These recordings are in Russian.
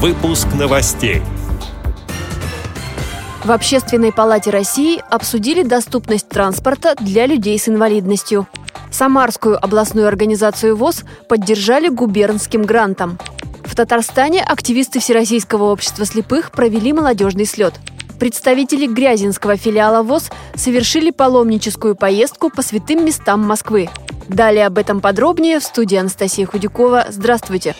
Выпуск новостей. В Общественной палате России обсудили доступность транспорта для людей с инвалидностью. Самарскую областную организацию ВОЗ поддержали губернским грантом. В Татарстане активисты Всероссийского общества слепых провели молодежный слет. Представители Грязинского филиала ВОЗ совершили паломническую поездку по святым местам Москвы. Далее об этом подробнее в студии Анастасия Худякова. Здравствуйте!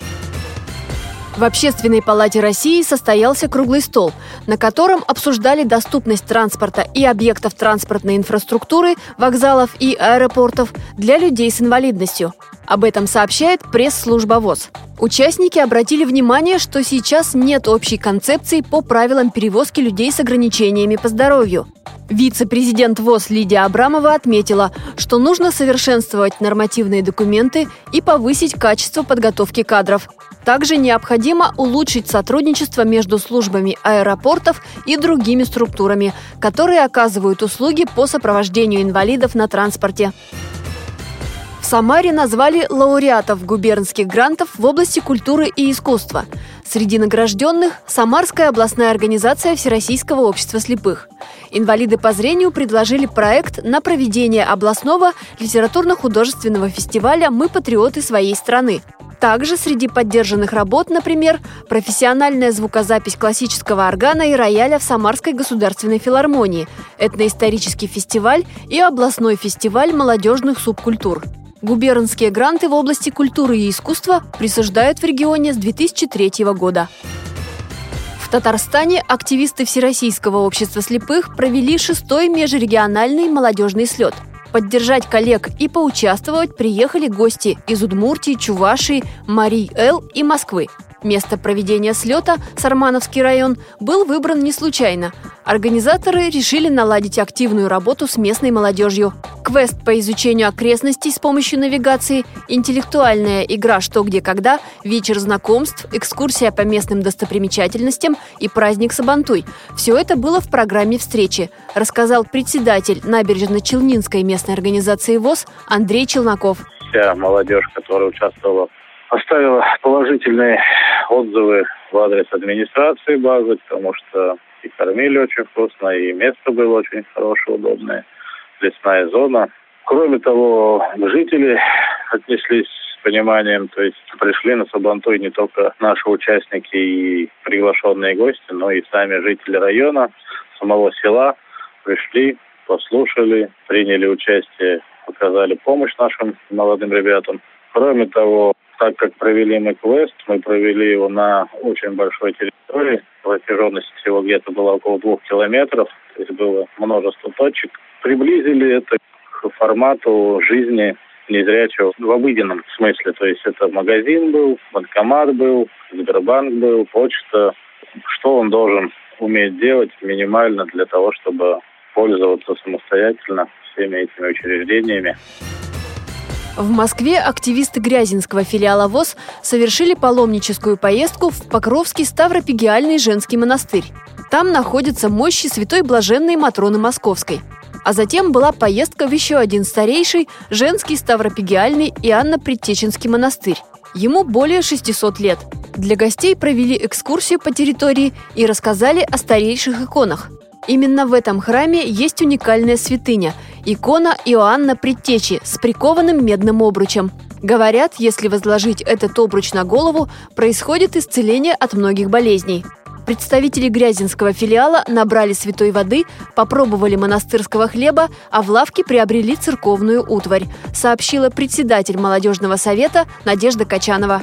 В Общественной палате России состоялся круглый стол, на котором обсуждали доступность транспорта и объектов транспортной инфраструктуры, вокзалов и аэропортов для людей с инвалидностью. Об этом сообщает пресс-служба ВОЗ. Участники обратили внимание, что сейчас нет общей концепции по правилам перевозки людей с ограничениями по здоровью. Вице-президент ВОЗ Лидия Абрамова отметила, что нужно совершенствовать нормативные документы и повысить качество подготовки кадров. Также необходимо улучшить сотрудничество между службами аэропортов и другими структурами, которые оказывают услуги по сопровождению инвалидов на транспорте. В Самаре назвали лауреатов губернских грантов в области культуры и искусства. Среди награжденных – Самарская областная организация Всероссийского общества слепых. Инвалиды по зрению предложили проект на проведение областного литературно-художественного фестиваля «Мы патриоты своей страны», также среди поддержанных работ, например, профессиональная звукозапись классического органа и рояля в Самарской государственной филармонии, этноисторический фестиваль и областной фестиваль молодежных субкультур. Губернские гранты в области культуры и искусства присуждают в регионе с 2003 года. В Татарстане активисты Всероссийского общества слепых провели шестой межрегиональный молодежный слет – Поддержать коллег и поучаствовать приехали гости из Удмуртии, Чувашии, Марий-Эл и Москвы. Место проведения слета, Сармановский район, был выбран не случайно. Организаторы решили наладить активную работу с местной молодежью. Квест по изучению окрестностей с помощью навигации, интеллектуальная игра «Что, где, когда», вечер знакомств, экскурсия по местным достопримечательностям и праздник Сабантуй. Все это было в программе встречи, рассказал председатель набережно-Челнинской местной организации ВОЗ Андрей Челноков. Вся молодежь, которая участвовала оставила положительные отзывы в адрес администрации базы, потому что и кормили очень вкусно, и место было очень хорошее, удобное, лесная зона. Кроме того, жители отнеслись с пониманием, то есть пришли на Сабантуй не только наши участники и приглашенные гости, но и сами жители района, самого села пришли, послушали, приняли участие, оказали помощь нашим молодым ребятам. Кроме того, так как провели мы квест, мы провели его на очень большой территории. Протяженность всего где-то была около двух километров. То есть было множество точек. Приблизили это к формату жизни незрячего в обыденном смысле. То есть это магазин был, банкомат был, Сбербанк был, почта. Что он должен уметь делать минимально для того, чтобы пользоваться самостоятельно всеми этими учреждениями. В Москве активисты Грязинского филиала ВОЗ совершили паломническую поездку в Покровский Ставропигиальный женский монастырь. Там находятся мощи святой блаженной Матроны Московской. А затем была поездка в еще один старейший женский Ставропигиальный Иоанно-Предтеченский монастырь. Ему более 600 лет. Для гостей провели экскурсию по территории и рассказали о старейших иконах. Именно в этом храме есть уникальная святыня – икона Иоанна Предтечи с прикованным медным обручем. Говорят, если возложить этот обруч на голову, происходит исцеление от многих болезней. Представители Грязинского филиала набрали святой воды, попробовали монастырского хлеба, а в лавке приобрели церковную утварь, сообщила председатель молодежного совета Надежда Качанова.